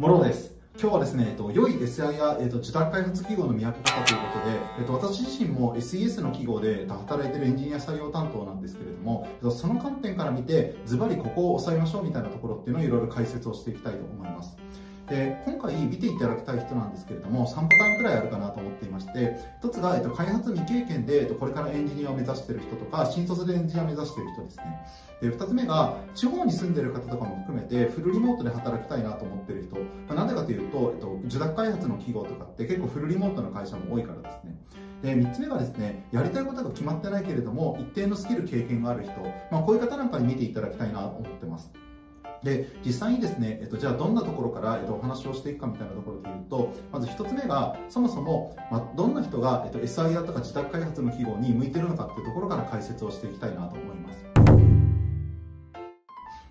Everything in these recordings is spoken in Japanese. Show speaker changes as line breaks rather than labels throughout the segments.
もろです今日はですね、えっと、良い SI や、えっと、自宅開発企業の見分け方ということで、えっと、私自身も SES の企業で、働いてるエンジニア採用担当なんですけれども、えっと、その観点から見て、ズバリここを抑えましょうみたいなところっていうのをいろいろ解説をしていきたいと思います。で今回見ていただきたい人なんですけれども3パターンくらいあるかなと思っていまして1つが、えっと、開発未経験で、えっと、これからエンジニアを目指している人とか新卒でエンジニアを目指している人ですね。で2つ目が地方に住んでいる方とかも含めてフルリモートで働きたいなと思っている人、まあ、なんでかというと、えっと、受託開発の企業とかって結構フルリモートの会社も多いからですね。で3つ目がですねやりたいことが決まってないけれども一定のスキル経験がある人、まあ、こういう方なんかに見ていただきたいなと思ってます。で実際にですね、えっと、じゃあどんなところから、えっと、お話をしていくかみたいなところでいうとまず1つ目がそもそも、まあ、どんな人が、えっと、SIR とか自宅開発の企業に向いてるのかっていうところから解説をしていきたいなと思います。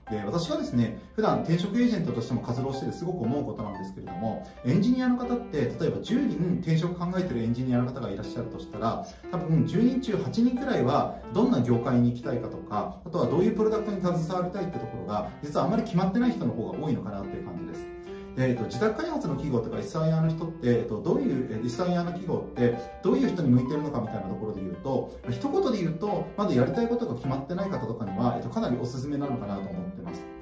で私はですね普段転職エージェントとしても活動しててすごく思うことなんですけれどもエンジニアの方って例えば10人転職考えてるエンジニアの方がいらっしゃるとしたら多分10人中8人くらいはどんな業界に行きたいかとかあとはどういうプロダクトに携わりたいってところが実はあまり決まってない人の方が多いのかなっていう感じです。えーと、自宅開発の企業とか SIR の人って、えーと、どういう SIR の企業ってどういう人に向いてるのかみたいなところで言うと一言で言うとまだやりたいことが決まってない方とかには、えーとかなりおすすめなのかなと思ってます。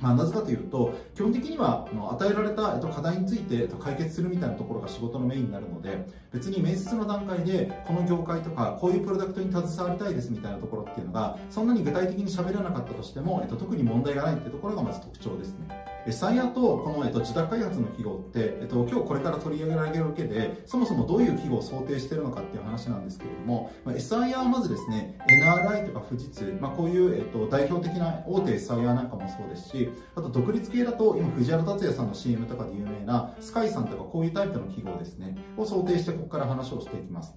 まあ、なぜかというと、基本的には与えられた課題について解決するみたいなところが仕事のメインになるので、別に面接の段階で、この業界とか、こういうプロダクトに携わりたいですみたいなところっていうのが、そんなに具体的に喋らなかったとしても、特に問題がないっていうところがまず特徴ですね。サイヤとこの、えっと、自宅開発の企業って、えっと、今日これから取り上げられるわけで、そもそもどういう企業を想定しているのかっていう話なんですけれども、まあ、SIR はまずですね、NRI とか富士通、まあ、こういう、えっと、代表的な大手 SIR なんかもそうですし、あと独立系だと、今藤原達也さんの CM とかで有名なスカイさんとかこういうタイプの企業ですね、を想定してここから話をしていきます。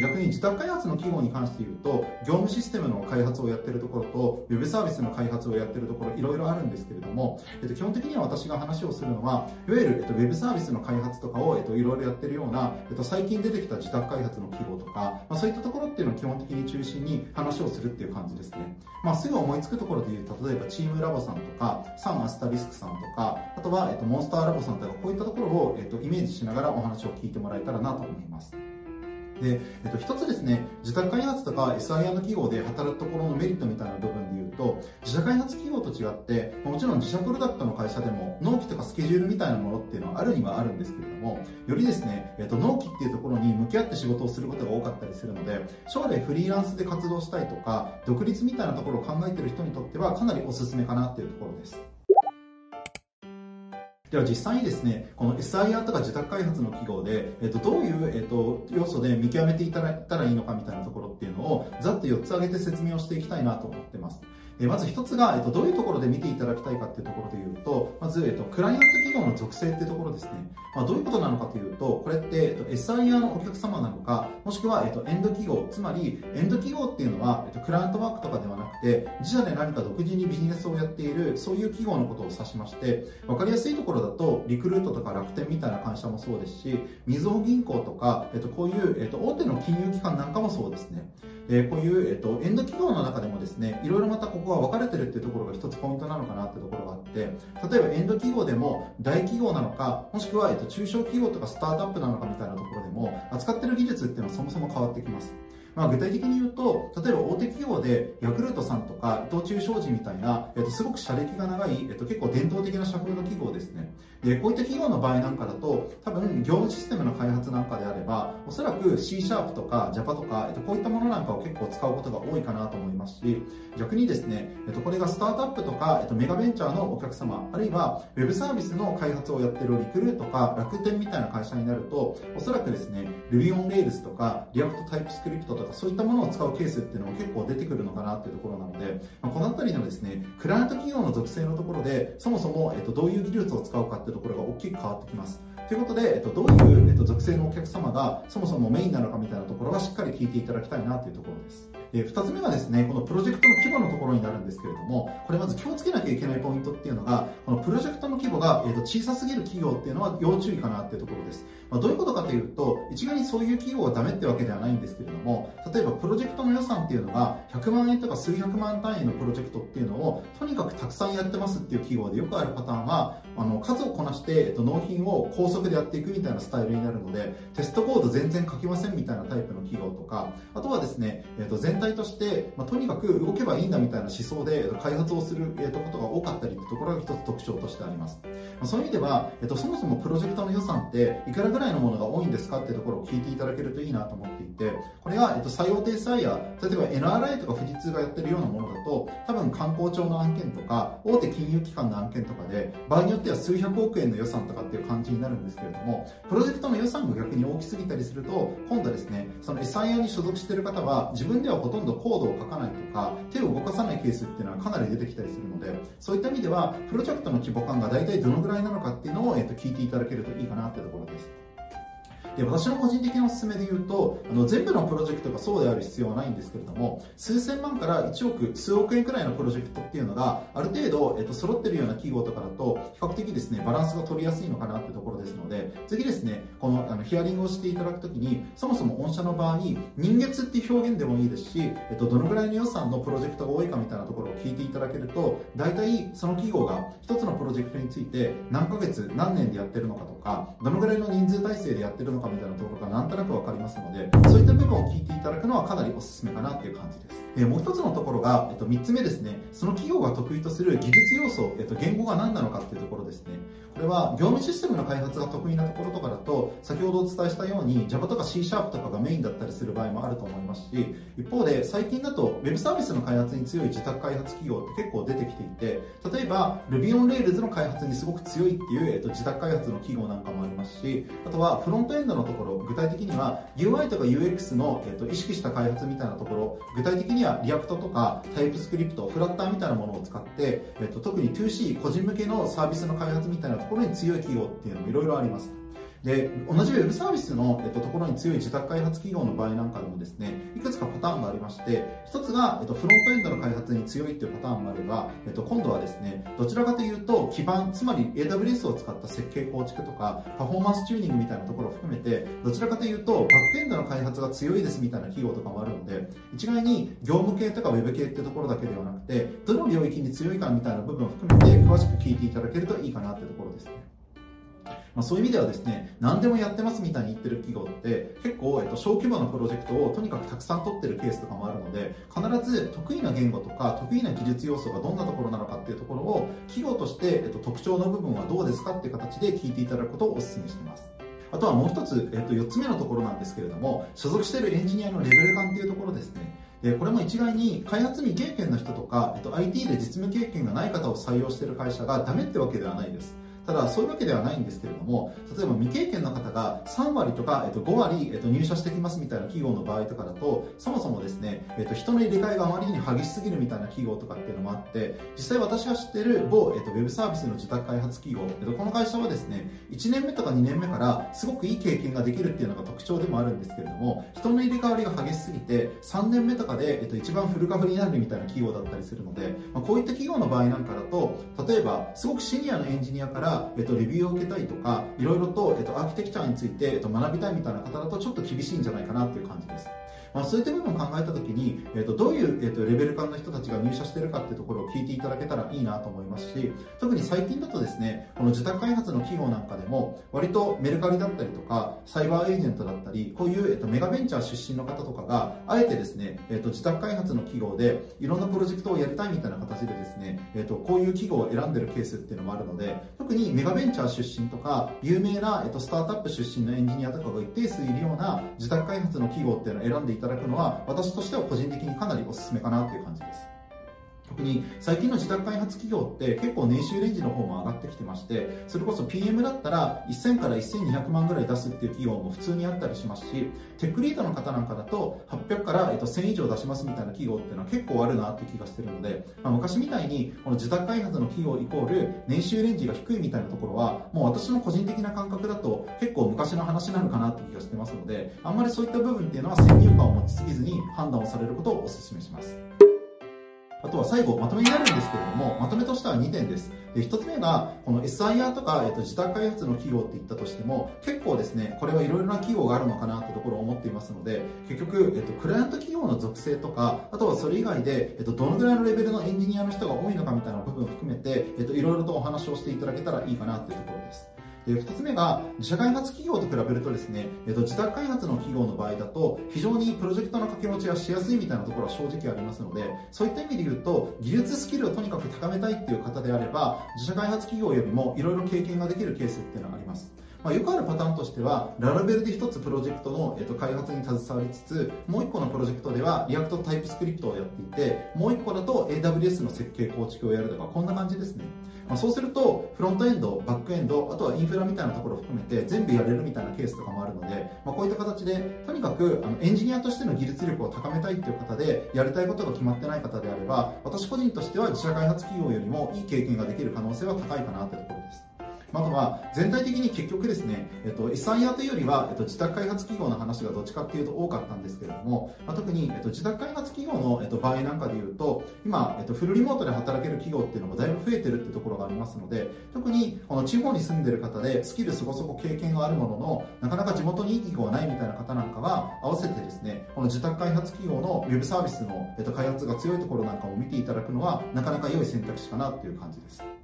逆に自宅開発の企業に関して言うと、業務システムの開発をやってるところと、ウェブサービスの開発をやってるところ、いろいろあるんですけれども、えっと、基本的には私が話をするのは、いわゆる、えっと、ウェブサービスの開発とかを、えっと、いろいろやってるような、えっと、最近出てきた自宅開発の企業とか、まあ、そういったところっていうのを基本的に中心に話をするっていう感じですね。まあ、すぐ思いつくところで言う、例えばチームラボさんとか、サンアスタリスクさんとか、あとは、えっと、モンスターラボさんとか、こういったところを、えっと、イメージしながらお話を聞いてもらえたらなと思います。で、えっと、一つですね、自宅開発とか SIR の企業で働くところのメリットみたいな部分で言うと、自社開発企業と違って、もちろん自社プロダクトの会社でも、納期とかスケジュールみたいなものっていうのはあるにはあるんですけれども、よりですね、えっと、納期っていうところに向き合って仕事をすることが多かったりするので、将来フリーランスで活動したいとか、独立みたいなところを考えてる人にとっては、かなりおすすめかなっていうところです。では実際にですね、この SIR とか自宅開発の企業で、えっと、どういう、えっと、要素で見極めていただいたらいいのかみたいなところっていうのを、ざっと4つ挙げて説明をしていきたいなと思ってます。えまず一つが、えっと、どういうところで見ていただきたいかっていうところで言うと、まず、えっと、クライアント企業の属性っていうところですね。まあ、どういうことなのかというと、これって、えっと、SIR のお客様なのか、もしくは、えっと、エンド企業、つまり、エンド企業っていうのは、えっと、クライアントワークとかではなくて、自社で何か独自にビジネスをやっている、そういう企業のことを指しまして、わかりやすいところだと、リクルートとか楽天みたいな会社もそうですし、みずほ銀行とか、えっと、こういう、えっと、大手の金融機関なんかもそうですね。えこういう、えっと、エンド企業の中でもですね、いろいろまたここが分かれてるっていうところが一つポイントなのかなってところがあって、例えばエンド企業でも大企業なのか、もしくは、えっと、中小企業とかスタートアップなのかみたいなところでも、扱ってる技術っていうのはそもそも変わってきます。まあ、具体的に言うと、例えば大手企業でヤクルトさんとか伊藤忠商事みたいな、えっと、すごく社歴が長い、えっと、結構伝統的な社風の企業ですね。で、こういった企業の場合なんかだと、多分業務システムの開発なんかであれば、おそらく C シャープとか Java とか、えっと、こういったものなんかを結構使うことが多いかなと思いますし、逆にですね、えっと、これがスタートアップとか、えっと、メガベンチャーのお客様、あるいは Web サービスの開発をやってるリクルーとか楽天みたいな会社になると、おそらくですね、Ruby on Rails とか React TypeScript とかそういったものを使うケースっていうのも結構出てくるのかなっていうところなので、まあ、このあたりのですね、クライアント企業の属性のところで、そもそも、えっと、どういう技術を使うかっていうところが大きく変わってきます。ということで、えっと、どういう、えっと、属性のお客様がそもそもメインなのかみたいなところはしっかり聞いていただきたいなというところです。えー、2つ目がですね、このプロジェクトの規模のところになるんですけれども、これまず気をつけなきゃいけないポイントっていうのが、このプロジェクトの規模が、えー、と小さすぎる企業っていうのは要注意かなっていうところです。まあ、どういうことかというと、一概にそういう企業はダメってわけではないんですけれども、例えばプロジェクトの予算っていうのが100万円とか数百万単位のプロジェクトっていうのをとにかくたくさんやってますっていう企業でよくあるパターンは、あの数をこなして、えっと、納品を高速でやっていくみたいなスタイルになるのでテストコード全然書きませんみたいなタイプの企業とかあとはですね、えっと、全体として、まあ、とにかく動けばいいんだみたいな思想で開発をする、えっと、ことが多かったりというところが一つ特徴としてあります、まあ、そういう意味では、えっと、そもそもプロジェクトの予算っていくらぐらいのものが多いんですかっていうところを聞いていただけるといいなと思っていてこれが、えっと、採用定債や例えば NRI とか富士通がやってるようなものだと多分観光庁の案件とか大手金融機関の案件とかで場合によっては数百億円の予算とかっていう感じになるんですけれどもプロジェクトの予算が逆に大きすぎたりすると今度はですねその SIA に所属している方は自分ではほとんどコードを書かないとか手を動かさないケースっていうのはかなり出てきたりするのでそういった意味ではプロジェクトの規模感が大体どのぐらいなのかっていうのを、えー、と聞いていただけるといいかなっていうところです。で私の個人的なおすすめで言うとあの全部のプロジェクトがそうである必要はないんですけれども数千万から1億数億円くらいのプロジェクトっていうのがある程度、えっと、揃ってるような企業とかだと比較的ですねバランスが取りやすいのかなってところですので次ですねこのあのヒアリングをしていただくときにそもそも御社の場合人月っていう表現でもいいですし、えっと、どのぐらいの予算のプロジェクトが多いかみたいなところを聞いていただけると大体その企業が1つのプロジェクトについて何ヶ月何年でやってるのかとかどのぐらいの人数体制でやってるのかみたいなところがなんとなく分かりますのでそういった部分を聞いていただくのはかなりおすすめかなっていう感じです。でもう一つのところが、えっと、3つ目ですね。その企業が得意とする技術要素、えっと、言語が何なのかっていうところですね。これは業務システムの開発が得意なところとかだと先ほどお伝えしたように Java とか C シャープとかがメインだったりする場合もあると思いますし一方で最近だと Web サービスの開発に強い受託開発企業って結構出てきていて例えば Ruby on Rails の開発にすごく強いっていう、えっと、受託開発の企業なんかもありますしあとはフロントエンドのところ具体的には UI とか UX の、えっと、意識した開発みたいなところ具体的には React とか TypeScript Flutter みたいなものを使って、えっと、特に 2C 個人向けのサービスの開発みたいなところに強い企業っていうのもいろいろあります。で同じウェブサービスの、えっと、ところに強い自宅開発企業の場合なんかでもですねいくつかパターンがありまして一つが、えっと、フロントエンドの開発に強いっていうパターンもあれば、えっと、今度はですねどちらかというと基盤つまり AWS を使った設計構築とかパフォーマンスチューニングみたいなところを含めてどちらかというとバックエンドの開発が強いですみたいな企業とかもあるので一概に業務系とかウェブ系ってところだけではなくてどの領域に強いかみたいな部分を含めて詳しく聞いていただけるといいかなっていうところですね。まあ、そういう意味ではですね何でもやってますみたいに言ってる企業って結構、えっと、小規模なプロジェクトをとにかくたくさん取ってるケースとかもあるので必ず得意な言語とか得意な技術要素がどんなところなのかっていうところを企業として、えっと、特徴の部分はどうですかっていう形で聞いていただくことをお勧めしています。あとはもう一つ、えっと、4つ目のところなんですけれども所属しているエンジニアのレベル感っていうところですね。これも一概に開発未経験の人とか、えっと、IT で実務経験がない方を採用している会社がダメってわけではないです。ただそういうわけではないんですけれども例えば未経験の方が3割とか、えっと、5割、えっと、入社してきますみたいな企業の場合とかだとそもそもですね、えっと、人の入れ替えがあまりに激しすぎるみたいな企業とかっていうのもあって実際私が知ってる某、えっと、ウェブサービスの自宅開発企業、えっと、この会社はですね1年目とか2年目からすごくいい経験ができるっていうのが特徴でもあるんですけれども人の入れ替わりが激しすぎて3年目とかで、えっと、一番フルカフになるみたいな企業だったりするので、まあ、こういった企業の場合なんかだと例えばすごくシニアのエンジニアから、えっと、レビューを受けたいとかいろいろと、えっと、アーキテクチャについて、えっと、学びたいみたいな方だとちょっと厳しいんじゃないかなっていう感じです。まあ、そういった部分を考えたときに、えーと、どういう、えーと、レベル感の人たちが入社しているかっていうところを聞いていただけたらいいなと思いますし特に最近だとですねこの自宅開発の企業なんかでも割とメルカリだったりとかサイバーエージェントだったりこういう、えーと、メガベンチャー出身の方とかがあえてですね、えー、と自宅開発の企業でいろんなプロジェクトをやりたいみたいな形でですね、えー、とこういう企業を選んでるケースっていうのもあるので特にメガベンチャー出身とか有名な、えー、とスタートアップ出身のエンジニアとかが一定数いるような自宅開発の企業っていうのを選んでいただくのは私私としては個人的にかなりおすすめかなという感じです。特に最近の自宅開発企業って結構年収レンジの方も上がってきてましてそれこそ PM だったら1000から1200万ぐらい出すっていう企業も普通にあったりしますしテックリードの方なんかだと800から1000以上出しますみたいな企業っていうのは結構あるなって気がしてるので、まあ、昔みたいにこの自宅開発の企業イコール年収レンジが低いみたいなところはもう私の個人的な感覚だと結構昔の話なのかなって気がしてますのであんまりそういった部分っていうのは先入観を持ちすぎずに判断をされることをお勧めします。あとは最後、まとめになるんですけれども、まとめとしては2点です。で、1つ目が、この SIR とか、えっと、自宅開発の企業って言ったとしても、結構ですね、これはいろいろな企業があるのかなってところを思っていますので、結局、えっと、クライアント企業の属性とか、あとはそれ以外で、えっと、どのぐらいのレベルのエンジニアの人が多いのかみたいな部分を含めて、えっと、いろいろとお話をしていただけたらいいかなっていうところです。で2つ目が自社開発企業と比べるとですね、えっと、自宅開発の企業の場合だと非常にプロジェクトの掛け持ちがしやすいみたいなところは正直ありますのでそういった意味で言うと技術スキルをとにかく高めたいっていう方であれば自社開発企業よりもいろいろ経験ができるケースっていうのがあります。まあ、よくあるパターンとしては、ララベルで1つプロジェクトの、えっと、開発に携わりつつ、もう1個のプロジェクトでは、 React TypeScript をやっていて、もう1個だと AWS の設計構築をやるとか、こんな感じですね。まあ、そうすると、フロントエンド、バックエンド、あとはインフラみたいなところを含めて、全部やれるみたいなケースとかもあるので、まあ、こういった形で、とにかくあのエンジニアとしての技術力を高めたいっていう方で、やりたいことが決まってない方であれば、私個人としては自社開発企業よりもいい経験ができる可能性は高いかなというところです。あとは全体的に結局ですね、えっと、 SIer というよりは、えっと、受託開発企業の話がどっちかっていうと多かったんですけれども、まあ、特に、えっと、受託開発企業の、えっと、場合なんかでいうと、今、えっと、フルリモートで働ける企業っていうのもだいぶ増えてるってところがありますので、特にこの地方に住んでる方でスキルそこそこ経験があるものの、なかなか地元にいい企業がないみたいな方なんかは、合わせてですね、この自宅開発企業のウェブサービスの、えっと、開発が強いところなんかを見ていただくのは、なかなか良い選択肢かなっていう感じです。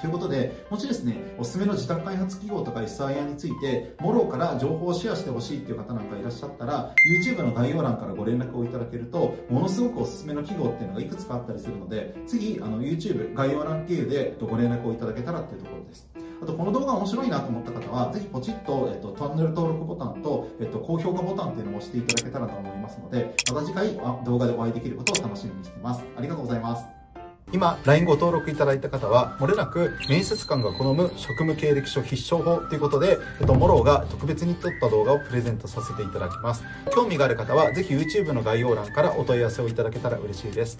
ということで、もしですね、おすすめの自宅開発企業とか SIR について、もろから情報をシェアしてほしいっていう方なんかいらっしゃったら、YouTube の概要欄からご連絡をいただけると、ものすごくおすすめの企業っていうのがいくつかあったりするので、次、あの YouTube 概要欄経由でご連絡をいただけたらっていうところです。あと、この動画面白いなと思った方は、ぜひポチッと、えっと、チャンネル登録ボタンと、えっと、高評価ボタンっていうのを押していただけたらと思いますので、また次回動画でお会いできることを楽しみにしています。ありがとうございます。今、LINE ご登録いただいた方は、もれなく面接官が好む職務経歴書必勝法ということで、えっと、モローが特別に撮った動画をプレゼントさせていただきます。興味がある方は、ぜひ YouTube の概要欄からお問い合わせをいただけたら嬉しいです。